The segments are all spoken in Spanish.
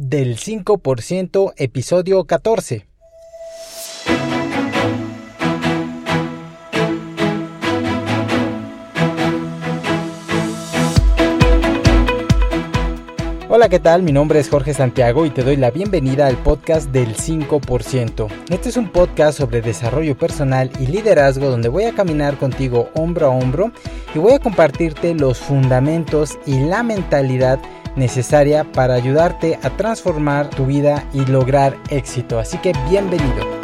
del 5% episodio 14. Hola, ¿qué tal? Mi nombre es Jorge Santiago y te doy la bienvenida al podcast del 5%. Este es un podcast sobre desarrollo personal y liderazgo donde voy a caminar contigo hombro a hombro y voy a compartirte los fundamentos y la mentalidad necesaria para ayudarte a transformar tu vida y lograr éxito. Así que bienvenido.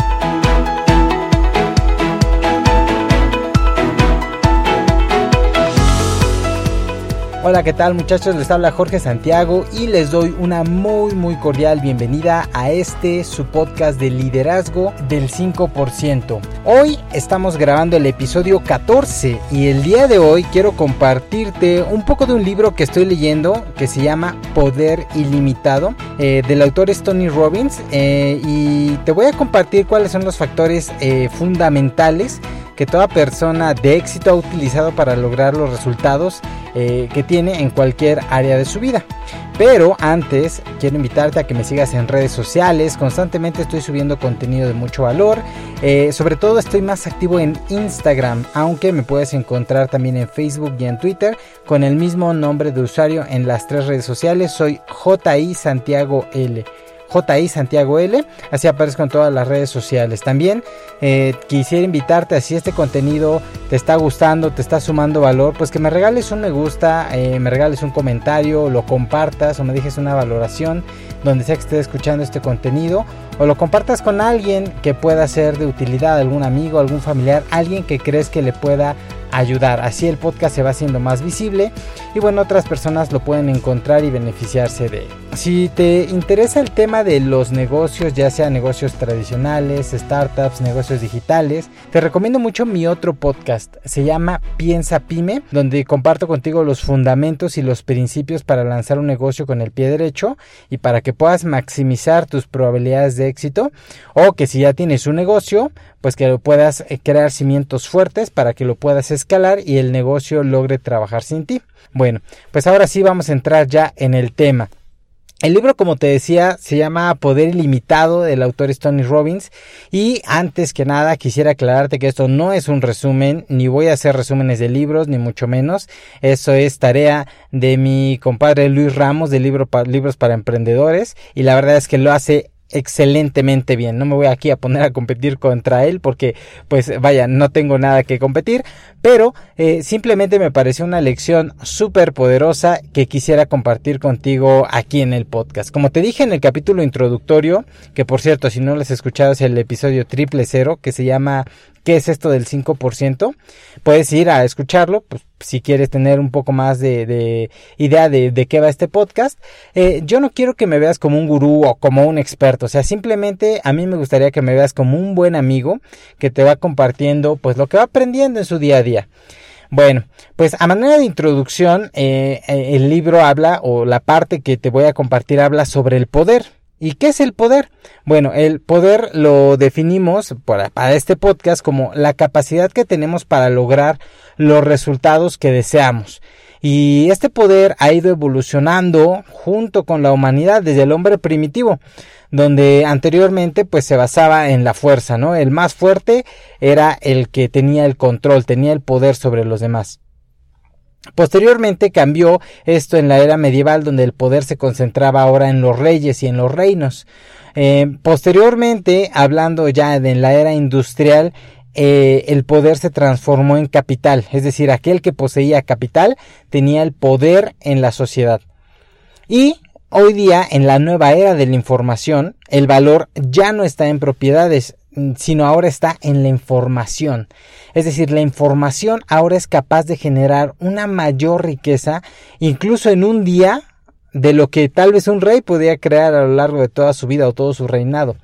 Hola, ¿qué tal muchachos? Les habla Jorge Santiago y les doy una muy muy cordial bienvenida a este su podcast de liderazgo del 5%. Hoy estamos grabando el episodio 14 y el día de hoy quiero compartirte un poco de un libro que estoy leyendo que se llama Poder Ilimitado eh, del autor es Tony Robbins eh, y te voy a compartir cuáles son los factores eh, fundamentales que toda persona de éxito ha utilizado para lograr los resultados eh, que tiene en cualquier área de su vida. Pero antes quiero invitarte a que me sigas en redes sociales. Constantemente estoy subiendo contenido de mucho valor. Eh, sobre todo estoy más activo en Instagram, aunque me puedes encontrar también en Facebook y en Twitter con el mismo nombre de usuario en las tres redes sociales. Soy JI Santiago L. JI Santiago L. Así aparezco en todas las redes sociales. También eh, quisiera invitarte a si este contenido te está gustando, te está sumando valor, pues que me regales un me gusta, eh, me regales un comentario, lo compartas o me dejes una valoración donde sea que estés escuchando este contenido o lo compartas con alguien que pueda ser de utilidad, algún amigo, algún familiar, alguien que crees que le pueda ayudar. Así el podcast se va haciendo más visible y bueno, otras personas lo pueden encontrar y beneficiarse de él. Si te interesa el tema de los negocios, ya sea negocios tradicionales, startups, negocios digitales, te recomiendo mucho mi otro podcast. Se llama Piensa Pyme, donde comparto contigo los fundamentos y los principios para lanzar un negocio con el pie derecho y para que puedas maximizar tus probabilidades de éxito o que si ya tienes un negocio, pues que lo puedas eh, crear cimientos fuertes para que lo puedas escalar y el negocio logre trabajar sin ti. Bueno, pues ahora sí vamos a entrar ya en el tema. El libro, como te decía, se llama Poder Ilimitado del autor Tony Robbins. Y antes que nada, quisiera aclararte que esto no es un resumen, ni voy a hacer resúmenes de libros, ni mucho menos. Eso es tarea de mi compadre Luis Ramos de libro Libros para Emprendedores. Y la verdad es que lo hace excelentemente bien. No me voy aquí a poner a competir contra él porque pues vaya, no tengo nada que competir, pero eh, simplemente me pareció una lección súper poderosa que quisiera compartir contigo aquí en el podcast. Como te dije en el capítulo introductorio, que por cierto, si no lo has escuchado es el episodio triple cero que se llama ¿Qué es esto del 5%? Puedes ir a escucharlo, pues, si quieres tener un poco más de, idea de, qué va este podcast. Eh, yo no quiero que me veas como un gurú o como un experto, o sea, simplemente a mí me gustaría que me veas como un buen amigo que te va compartiendo pues lo que va aprendiendo en su día a día. Bueno, pues a manera de introducción, eh, eh, el libro habla, o la parte que te voy a compartir habla sobre el poder. ¿Y qué es el poder? Bueno, el poder lo definimos para, este podcast como la capacidad que tenemos para lograr los resultados que deseamos. Y este poder ha ido evolucionando junto con la humanidad desde el hombre primitivo, donde anteriormente pues se basaba en la fuerza, ¿no? El más fuerte era el que tenía el control, tenía el poder sobre los demás. Posteriormente cambió esto en la era medieval donde el poder se concentraba ahora en los reyes y en los reinos. Eh, posteriormente, hablando ya de la era industrial, eh, el poder se transformó en capital, es decir, aquel que poseía capital tenía el poder en la sociedad. Y hoy día, en la nueva era de la información, el valor ya no está en propiedades, Mm, sino ahora está en la información. Es decir, la información ahora es capaz de generar una mayor riqueza, incluso en un día, de lo que tal vez un rey podía crear a lo largo de toda su vida o todo su reinado.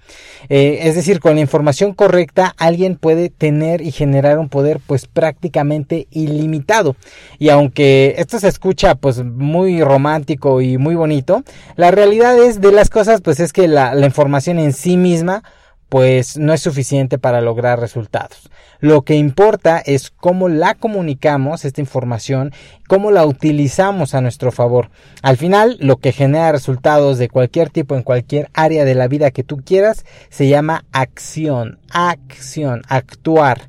Eh, es decir, con la información correcta alguien puede tener y generar un poder pues prácticamente ilimitado. Y aunque esto se escucha pues muy romántico y muy bonito, la realidad es de las cosas pues es que la, la información en sí misma pues no es suficiente para lograr resultados. Lo que importa es cómo la comunicamos, esta información, cómo la utilizamos a nuestro favor. Al final, lo que genera resultados de cualquier tipo en cualquier área de la vida que tú quieras se llama acción, acción, actuar.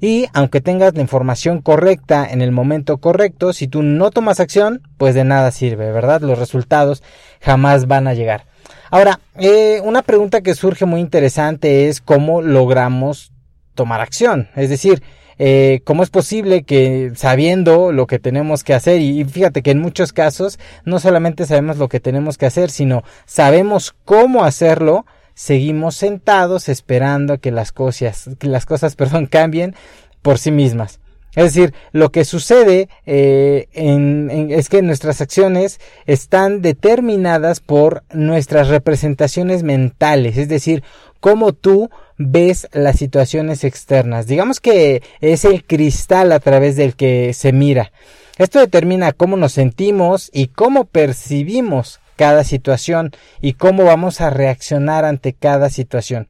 Y aunque tengas la información correcta en el momento correcto, si tú no tomas acción, pues de nada sirve, ¿verdad? Los resultados jamás van a llegar. Ahora, eh, una pregunta que surge muy interesante es cómo logramos tomar acción. Es decir, eh, cómo es posible que sabiendo lo que tenemos que hacer y, fíjate que en muchos casos no solamente sabemos lo que tenemos que hacer, sino sabemos cómo hacerlo, seguimos sentados esperando que las cosas, que las cosas, perdón, cambien por sí mismas. Es decir, lo que sucede eh, es que nuestras acciones están determinadas por nuestras representaciones mentales, es decir, cómo tú ves las situaciones externas. Digamos que es el cristal a través del que se mira. Esto determina cómo nos sentimos y cómo percibimos cada situación y cómo vamos a reaccionar ante cada situación.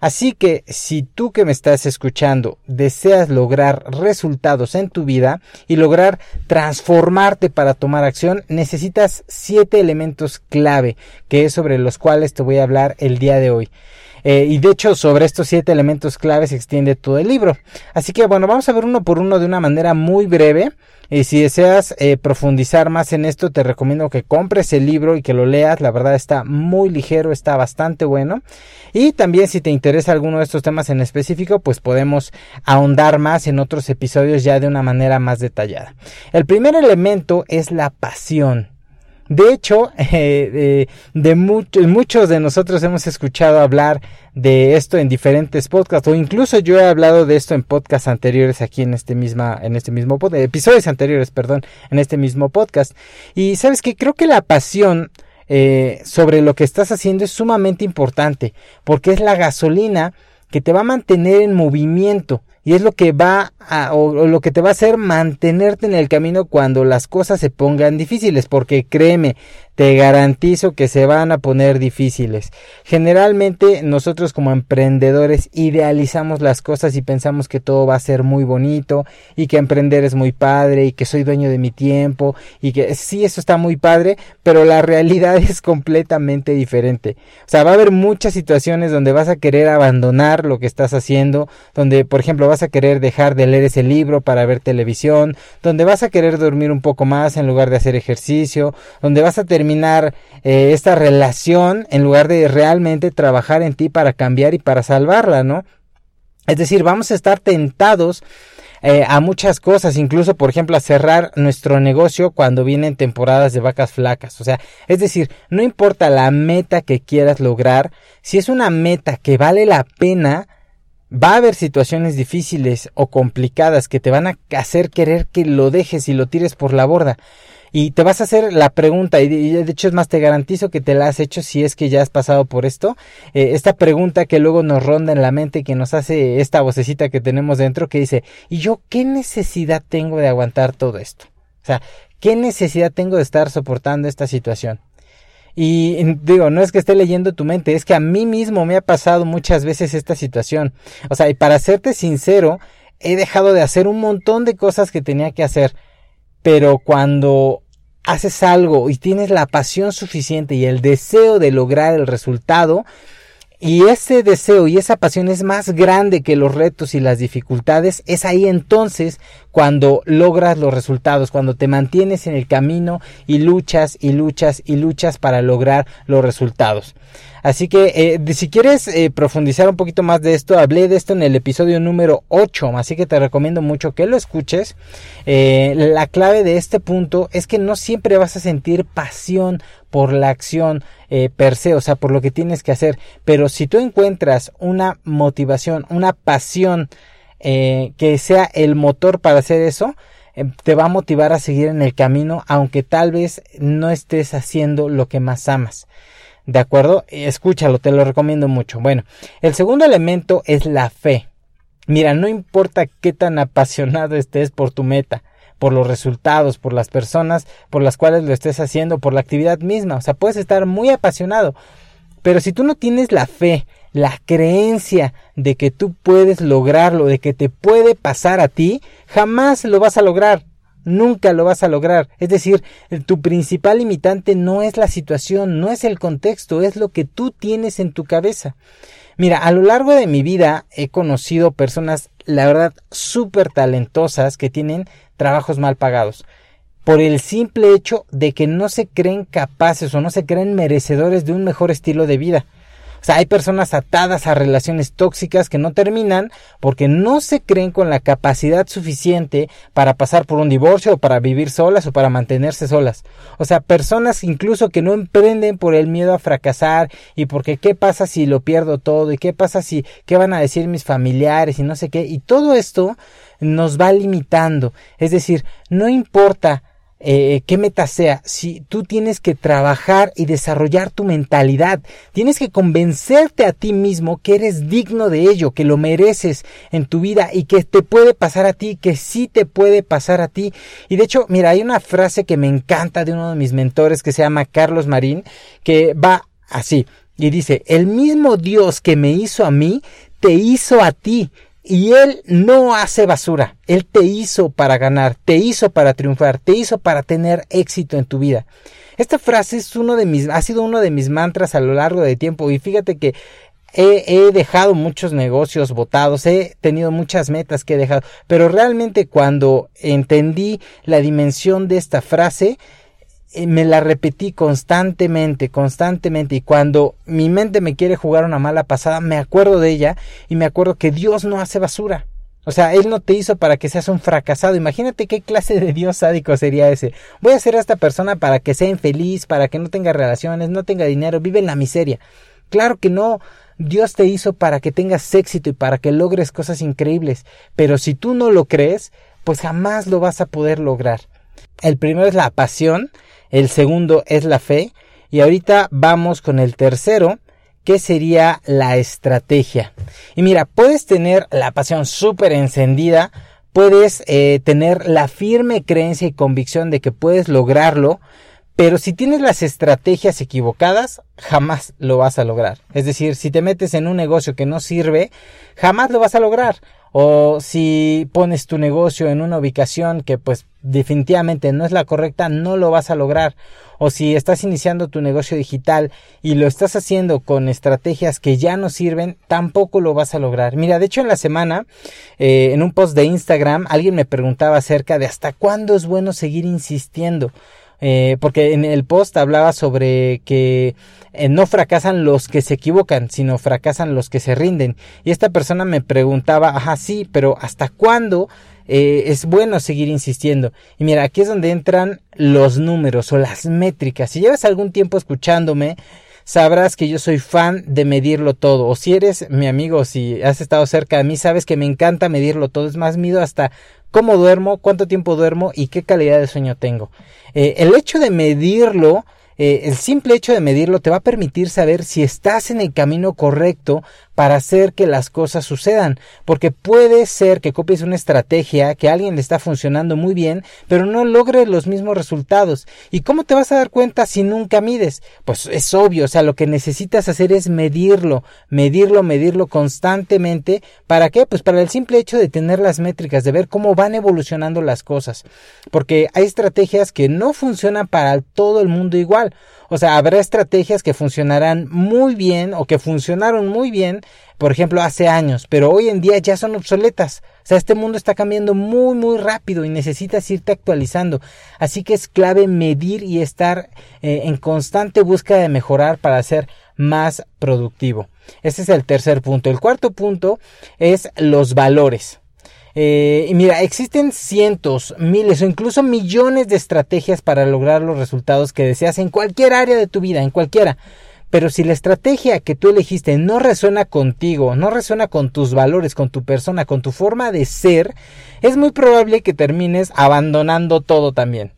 Así que si tú que me estás escuchando deseas lograr resultados en tu vida y lograr transformarte para tomar acción, necesitas siete elementos clave, que es sobre los cuales te voy a hablar el día de hoy. Eh, y de hecho sobre estos siete elementos clave se extiende todo el libro. Así que bueno, vamos a ver uno por uno de una manera muy breve. Y si deseas eh, profundizar más en esto, te recomiendo que compres el libro y que lo leas. La verdad está muy ligero, está bastante bueno. Y también si te interesa alguno de estos temas en específico, pues podemos ahondar más en otros episodios ya de una manera más detallada. El primer elemento es la pasión. De hecho, eh, de, muchos de nosotros hemos escuchado hablar de esto en diferentes podcasts o incluso yo he hablado de esto en podcasts anteriores aquí en este misma en este mismo podcast, episodios anteriores, perdón, en este mismo podcast. Y sabes que creo que la pasión eh, sobre lo que estás haciendo es sumamente importante porque es la gasolina que te va a mantener en movimiento y es lo que va a, o, lo que te va a hacer mantenerte en el camino cuando las cosas se pongan difíciles, porque créeme, te garantizo que se van a poner difíciles. Generalmente nosotros como emprendedores idealizamos las cosas y pensamos que todo va a ser muy bonito y que emprender es muy padre y que soy dueño de mi tiempo y que sí, eso está muy padre, pero la realidad es completamente diferente. O sea, va a haber muchas situaciones donde vas a querer abandonar lo que estás haciendo, donde por ejemplo vas a querer dejar de leer ese libro para ver televisión, donde vas a querer dormir un poco más en lugar de hacer ejercicio, donde vas a terminar eh, esta relación en lugar de realmente trabajar en ti para cambiar y para salvarla, ¿no? Es decir, vamos a estar tentados eh, a muchas cosas, incluso por ejemplo a cerrar nuestro negocio cuando vienen temporadas de vacas flacas. O sea, es decir, no importa la meta que quieras lograr, si es una meta que vale la pena, va a haber situaciones difíciles o complicadas que te van a hacer querer que lo dejes y lo tires por la borda. Y te vas a hacer la pregunta, y de hecho es más, te garantizo que te la has hecho si es que ya has pasado por esto. Eh, esta pregunta que luego nos ronda en la mente, que nos hace esta vocecita que tenemos dentro, que dice, ¿y yo qué necesidad tengo de aguantar todo esto? O sea, ¿qué necesidad tengo de estar soportando esta situación? Y digo, no es que esté leyendo tu mente, es que a mí mismo me ha pasado muchas veces esta situación. O sea, y para serte sincero, he dejado de hacer un montón de cosas que tenía que hacer. Pero cuando haces algo y tienes la pasión suficiente y el deseo de lograr el resultado, y ese deseo y esa pasión es más grande que los retos y las dificultades, es ahí entonces cuando logras los resultados, cuando te mantienes en el camino y luchas y luchas y luchas para lograr los resultados. Así que eh, si quieres eh, profundizar un poquito más de esto, hablé de esto en el episodio número 8, así que te recomiendo mucho que lo escuches. Eh, la clave de este punto es que no siempre vas a sentir pasión por la acción per se, o sea, por lo que tienes que hacer, pero si tú encuentras una motivación, una pasión, que sea el motor para hacer eso, te va a motivar a seguir en el camino, aunque tal vez no estés haciendo lo que más amas. ¿De acuerdo? Escúchalo, te lo recomiendo mucho. Bueno, el segundo elemento es la fe. Mira, no importa qué tan apasionado estés por tu meta, por los resultados, por las personas por las cuales lo estés haciendo, por la actividad misma. O sea, puedes estar muy apasionado, Pero si tú no tienes la fe, la creencia de que tú puedes lograrlo, de que te puede pasar a ti, jamás lo vas a lograr. Nunca lo vas a lograr. Es decir, tu principal limitante no es la situación, no es el contexto, es lo que tú tienes en tu cabeza. Mira, a lo largo de mi vida he conocido personas, la verdad, súper talentosas que tienen trabajos mal pagados por el simple hecho de que no se creen capaces o no se creen merecedores de un mejor estilo de vida. O sea, hay personas atadas a relaciones tóxicas que no terminan porque no se creen con la capacidad suficiente para pasar por un divorcio o para vivir solas o para mantenerse solas. O sea, personas incluso que no emprenden por el miedo a fracasar y porque qué pasa si lo pierdo todo y qué pasa si qué van a decir mis familiares y no sé qué. Y todo esto nos va limitando. Es decir, no importa eh, qué meta sea, si tú tienes que trabajar y desarrollar tu mentalidad, tienes que convencerte a ti mismo que eres digno de ello, que lo mereces en tu vida y que te puede pasar a ti, que sí te puede pasar a ti. Y de hecho, mira, hay una frase que me encanta de uno de mis mentores que se llama Carlos Marín, que va así, y dice, el mismo Dios que me hizo a mí, te hizo a ti. Y Él no hace basura. Él te hizo para ganar, te hizo para triunfar, te hizo para tener éxito en tu vida. Esta frase es uno de mis, ha sido uno de mis mantras a lo largo de tiempo. Y fíjate que he, he dejado muchos negocios votados, he tenido muchas metas que he dejado. Pero realmente cuando entendí la dimensión de esta frase, me la repetí constantemente, constantemente, y cuando mi mente me quiere jugar una mala pasada, me acuerdo de ella y me acuerdo que Dios no hace basura. O sea, Él no te hizo para que seas un fracasado. Imagínate qué clase de Dios sádico sería ese. Voy a hacer a esta persona para que sea infeliz, para que no tenga relaciones, no tenga dinero, vive en la miseria. Claro que no. Dios te hizo para que tengas éxito y para que logres cosas increíbles. Pero si tú no lo crees, pues jamás lo vas a poder lograr. El primero es la pasión el segundo es la fe y ahorita vamos con el tercero que sería la estrategia. Y mira, puedes tener la pasión súper encendida, puedes eh, tener la firme creencia y convicción de que puedes lograrlo, pero si tienes las estrategias equivocadas, jamás lo vas a lograr. Es decir, si te metes en un negocio que no sirve, jamás lo vas a lograr o si pones tu negocio en una ubicación que pues definitivamente no es la correcta, no lo vas a lograr. O si estás iniciando tu negocio digital y lo estás haciendo con estrategias que ya no sirven, tampoco lo vas a lograr. Mira, de hecho en la semana, eh, en un post de Instagram, alguien me preguntaba acerca de hasta cuándo es bueno seguir insistiendo. Eh, porque en el post hablaba sobre que eh, no fracasan los que se equivocan, sino fracasan los que se rinden. Y esta persona me preguntaba, ajá, sí, pero ¿hasta cuándo eh, es bueno seguir insistiendo? Y mira, aquí es donde entran los números o las métricas. Si llevas algún tiempo escuchándome, sabrás que yo soy fan de medirlo todo. O si eres mi amigo, si has estado cerca de mí, sabes que me encanta medirlo todo. Es más, mido hasta cómo duermo, cuánto tiempo duermo y qué calidad de sueño tengo. Eh, el hecho de medirlo eh, el simple hecho de medirlo te va a permitir saber si estás en el camino correcto para hacer que las cosas sucedan. Porque puede ser que copies una estrategia que a alguien le está funcionando muy bien, pero no logre los mismos resultados. ¿Y cómo te vas a dar cuenta si nunca mides? Pues es obvio, o sea, lo que necesitas hacer es medirlo, medirlo, medirlo constantemente. ¿Para qué? Pues para el simple hecho de tener las métricas, de ver cómo van evolucionando las cosas. Porque hay estrategias que no funcionan para todo el mundo igual. O sea, habrá estrategias que funcionarán muy bien o que funcionaron muy bien, por ejemplo, hace años, pero hoy en día ya son obsoletas. O sea, este mundo está cambiando muy, muy rápido y necesitas irte actualizando. Así que es clave medir y estar eh, en constante búsqueda de mejorar para ser más productivo. Ese es el tercer punto. El cuarto punto es los valores. Eh, y mira, existen cientos, miles o incluso millones de estrategias para lograr los resultados que deseas en cualquier área de tu vida, en cualquiera. Pero si la estrategia que tú elegiste no resuena contigo, no resuena con tus valores, con tu persona, con tu forma de ser, es muy probable que termines abandonando todo también.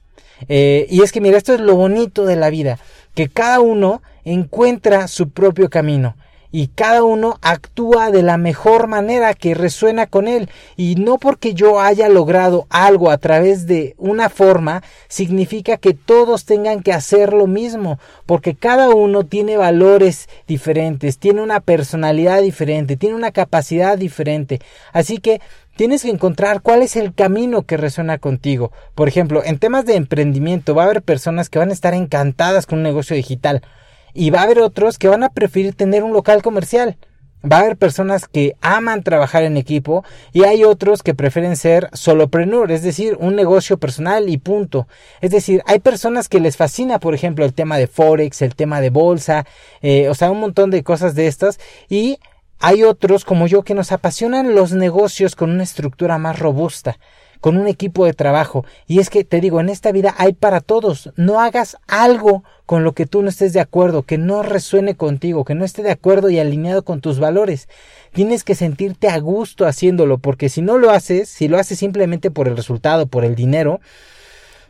Eh, y es que mira, esto es lo bonito de la vida, que cada uno encuentra su propio camino y cada uno actúa de la mejor manera que resuena con él. Y no porque yo haya logrado algo a través de una forma significa que todos tengan que hacer lo mismo porque cada uno tiene valores diferentes, tiene una personalidad diferente, tiene una capacidad diferente, así que Tienes que encontrar cuál es el camino que resuena contigo. Por ejemplo, en temas de emprendimiento va a haber personas que van a estar encantadas con un negocio digital y va a haber otros que van a preferir tener un local comercial. Va a haber personas que aman trabajar en equipo y hay otros que prefieren ser solopreneur, es decir, un negocio personal y punto. Es decir, hay personas que les fascina, por ejemplo, el tema de Forex, el tema de bolsa, eh, o sea, un montón de cosas de estas y hay otros como yo que nos apasionan los negocios con una estructura más robusta con un equipo de trabajo. Y es que te digo, en esta vida hay para todos. No hagas algo con lo que tú no estés de acuerdo, que no resuene contigo, que no esté de acuerdo y alineado con tus valores. Tienes que sentirte a gusto haciéndolo, porque si no lo haces, si lo haces simplemente por el resultado, por el dinero,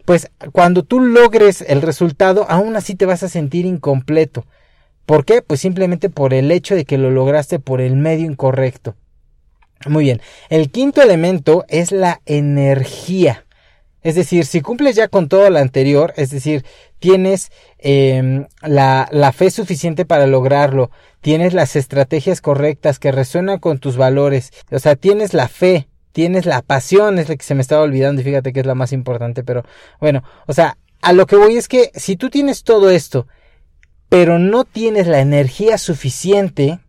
pues cuando tú logres el resultado, aún así te vas a sentir incompleto. ¿Por qué? Pues simplemente por el hecho de que lo lograste por el medio incorrecto. Muy bien. El quinto elemento es la energía. Es decir, si cumples ya con todo lo anterior, es decir, tienes em, la, la, fe suficiente para lograrlo, tienes las estrategias correctas que resuenan con tus valores, o sea, tienes la fe, tienes la pasión, es la que se me estaba olvidando y fíjate que es la más importante, pero bueno, o sea, a lo que voy es que si tú tienes todo esto, pero no tienes la energía suficiente,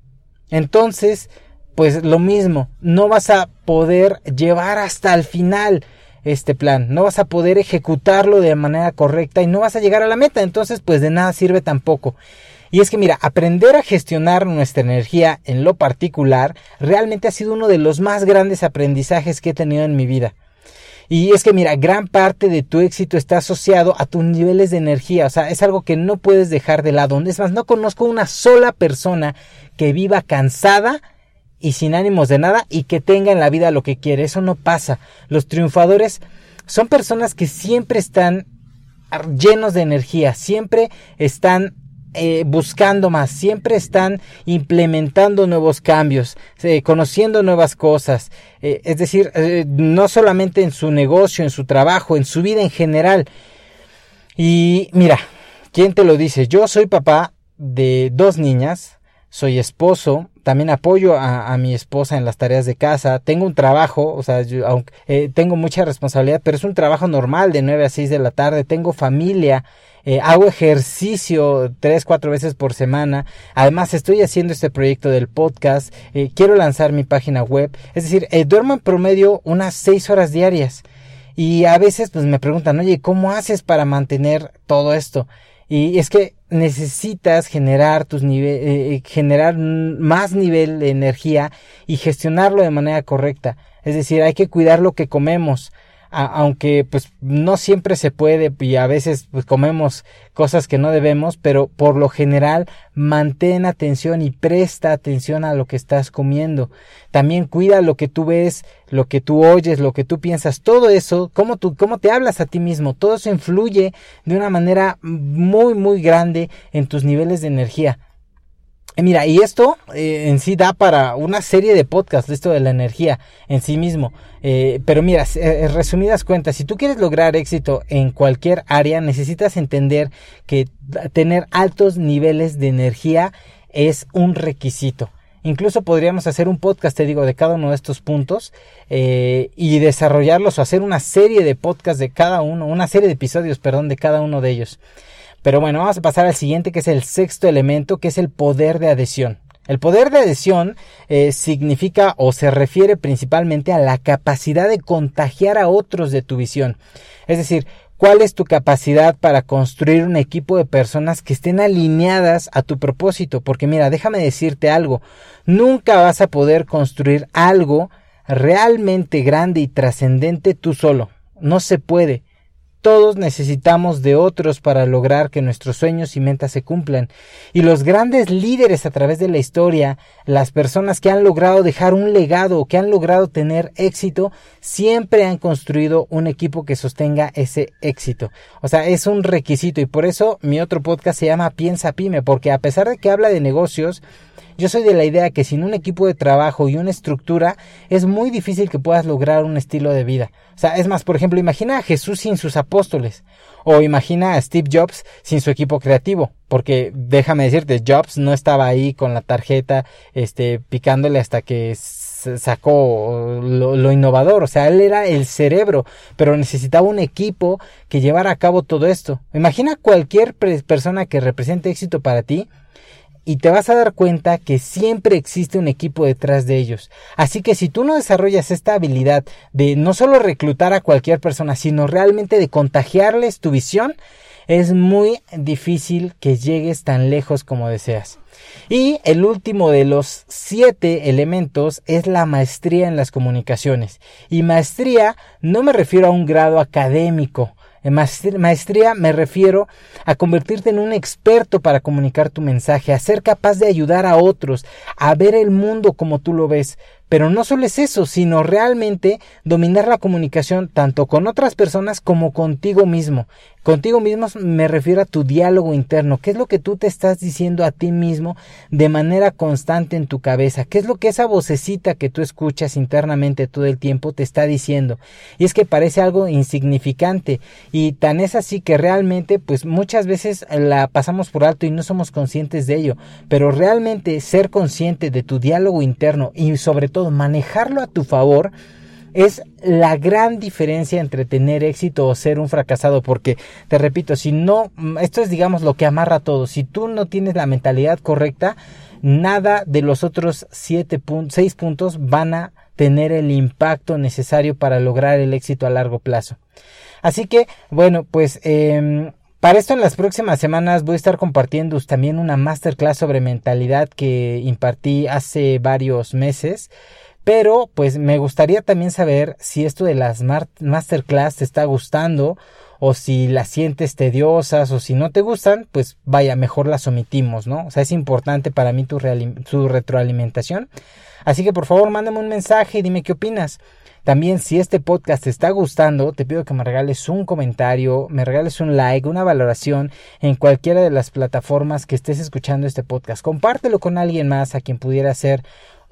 entonces pues lo mismo, no vas a poder llevar hasta el final este plan, no vas a poder ejecutarlo de manera correcta y no vas a llegar a la meta, entonces pues de nada sirve tampoco. Y es que mira, aprender a gestionar nuestra energía en lo particular realmente ha sido uno de los más grandes aprendizajes que he tenido en mi vida. Y es que mira, gran parte de tu éxito está asociado a tus niveles de energía, o sea, es algo que no puedes dejar de lado. Es más, no conozco una sola persona que viva cansada y sin ánimos de nada y que tenga en la vida lo que quiere. Eso no pasa. Los triunfadores son personas que siempre están llenos de energía, siempre están eh, buscando más, siempre están implementando nuevos cambios, eh, conociendo nuevas cosas, eh, es decir, no solamente en su negocio, en su trabajo, en su vida en general. Y mira, ¿quién te lo dice? Yo soy papá de dos niñas, soy esposo, también apoyo a, mi esposa en las tareas de casa, tengo un trabajo, o sea, yo, eh, tengo mucha responsabilidad, pero es un trabajo normal de 9 a 6 de la tarde, tengo familia, eh, hago ejercicio tres, cuatro veces por semana, además estoy haciendo este proyecto del podcast, eh, quiero lanzar mi página web, es decir, duermo en promedio unas 6 horas diarias. Y a veces pues me preguntan, oye, ¿cómo haces para mantener todo esto? Y es que necesitas generar tus niveles, eh, eh, generar más nivel de energía y gestionarlo de manera correcta. Es decir, hay que cuidar lo que comemos aunque pues no siempre se puede y a veces pues comemos cosas que no debemos, pero por lo general mantén atención y presta atención a lo que estás comiendo. También cuida lo que tú ves, lo que tú oyes, lo que tú piensas, todo eso, cómo tú cómo te hablas a ti mismo, todo eso influye de una manera muy muy grande en tus niveles de energía. Mira, y esto eh, en sí da para una serie de podcasts, esto de la energía en sí mismo. Eh, pero mira, eh, resumidas cuentas, si tú quieres lograr éxito en cualquier área, necesitas entender que tener altos niveles de energía es un requisito. Incluso podríamos hacer un podcast, te digo, de cada uno de estos puntos y desarrollarlos o hacer una serie de podcasts de cada uno, una serie de episodios, perdón, de cada uno de ellos. Pero bueno, vamos a pasar al siguiente que es el sexto elemento, que es el poder de adhesión. El poder de adhesión eh, significa o se refiere principalmente a la capacidad de contagiar a otros de tu visión. Es decir, cuál es tu capacidad para construir un equipo de personas que estén alineadas a tu propósito. Porque mira, déjame decirte algo, nunca vas a poder construir algo realmente grande y trascendente tú solo. No se puede todos necesitamos de otros para lograr que nuestros sueños y metas se cumplan. Y los grandes líderes a través de la historia, las personas que han logrado dejar un legado, que han logrado tener éxito, siempre han construido un equipo que sostenga ese éxito. O sea, es un requisito y por eso mi otro podcast se llama Piensa Pyme, porque a pesar de que habla de negocios, yo soy de la idea que sin un equipo de trabajo y una estructura es muy difícil que puedas lograr un estilo de vida. O sea, es más, por ejemplo, imagina a Jesús sin sus apóstoles o imagina a Steve Jobs sin su equipo creativo, porque déjame decirte, Jobs no estaba ahí con la tarjeta este picándole hasta que sacó lo, innovador, o sea, él era el cerebro, pero necesitaba un equipo que llevara a cabo todo esto. Imagina cualquier persona que represente éxito para ti, y te vas a dar cuenta que siempre existe un equipo detrás de ellos. Así que si tú no desarrollas esta habilidad de no solo reclutar a cualquier persona, sino realmente de contagiarles tu visión, es muy difícil que llegues tan lejos como deseas. Y el último de los siete elementos es la maestría en las comunicaciones. Y maestría no me refiero a un grado académico, en maestría me refiero a convertirte en un experto para comunicar tu mensaje, a ser capaz de ayudar a otros, a ver el mundo como tú lo ves, pero no solo es eso, sino realmente dominar la comunicación tanto con otras personas como contigo mismo. Contigo mismo me refiero a tu diálogo interno. ¿Qué es lo que tú te estás diciendo a ti mismo de manera constante en tu cabeza? ¿Qué es lo que esa vocecita que tú escuchas internamente todo el tiempo te está diciendo? Y es que parece algo insignificante y tan es así que realmente pues muchas veces la pasamos por alto y no somos conscientes de ello. Pero realmente ser consciente de tu diálogo interno y sobre todo manejarlo a tu favor, es la gran diferencia entre tener éxito o ser un fracasado, porque te repito, si no, esto es digamos lo que amarra todo, si tú no tienes la mentalidad correcta, nada de los otros siete puntos, seis puntos van a tener el impacto necesario para lograr el éxito a largo plazo. Así que, bueno, pues eh, para esto en las próximas semanas voy a estar compartiendo también una masterclass sobre mentalidad que impartí hace varios meses. Pero pues me gustaría también saber si esto de las masterclass te está gustando o si las sientes tediosas o si no te gustan, pues vaya, mejor las omitimos, ¿no? O sea, es importante para mí tu, retroalimentación. Así que por favor, mándame un mensaje y dime qué opinas. También si este podcast te está gustando, te pido que me regales un comentario, me regales un like, una valoración en cualquiera de las plataformas que estés escuchando este podcast. Compártelo con alguien más a quien pudiera ser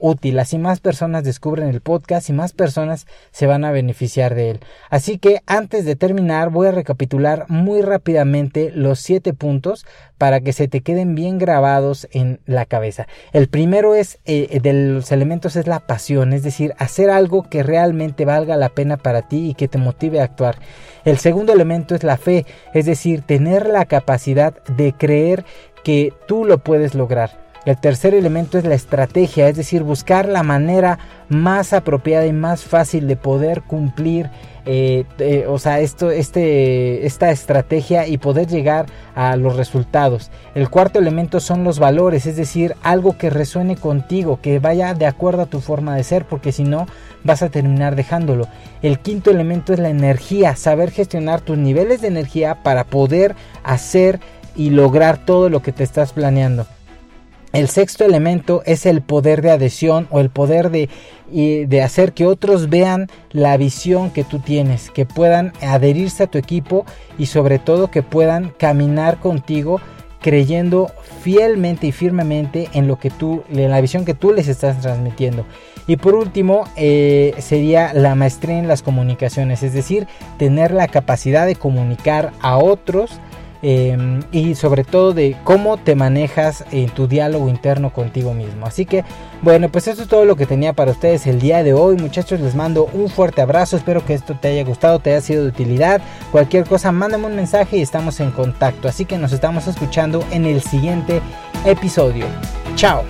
útil. Así más personas descubren el podcast y más personas se van a beneficiar de él. Así que antes de terminar voy a recapitular muy rápidamente los siete puntos para que se te queden bien grabados en la cabeza. El primero es eh, de los elementos es la pasión, es decir, hacer algo que realmente valga la pena para ti y que te motive a actuar. El segundo elemento es la fe, es decir, tener la capacidad de creer que tú lo puedes lograr. El tercer elemento es la estrategia, es decir, buscar la manera más apropiada y más fácil de poder cumplir, eh, eh, o sea, esto, este, esta estrategia y poder llegar a los resultados. El cuarto elemento son los valores, es decir, algo que resuene contigo, que vaya de acuerdo a tu forma de ser, porque si no vas a terminar dejándolo. El quinto elemento es la energía, saber gestionar tus niveles de energía para poder hacer y lograr todo lo que te estás planeando. El sexto elemento es el poder de adhesión o el poder de, de, hacer que otros vean la visión que tú tienes, que puedan adherirse a tu equipo y sobre todo que puedan caminar contigo creyendo fielmente y firmemente en lo que tú, en la visión que tú les estás transmitiendo. Y por último, eh, sería la maestría en las comunicaciones, es decir, tener la capacidad de comunicar a otros Em, y sobre todo de cómo te manejas en tu diálogo interno contigo mismo. Así que bueno, pues eso es todo lo que tenía para ustedes el día de hoy muchachos. Les mando un fuerte abrazo, espero que esto te haya gustado, te haya sido de utilidad. Cualquier cosa, mándame un mensaje y estamos en contacto. Así que nos estamos escuchando en el siguiente episodio. Chao.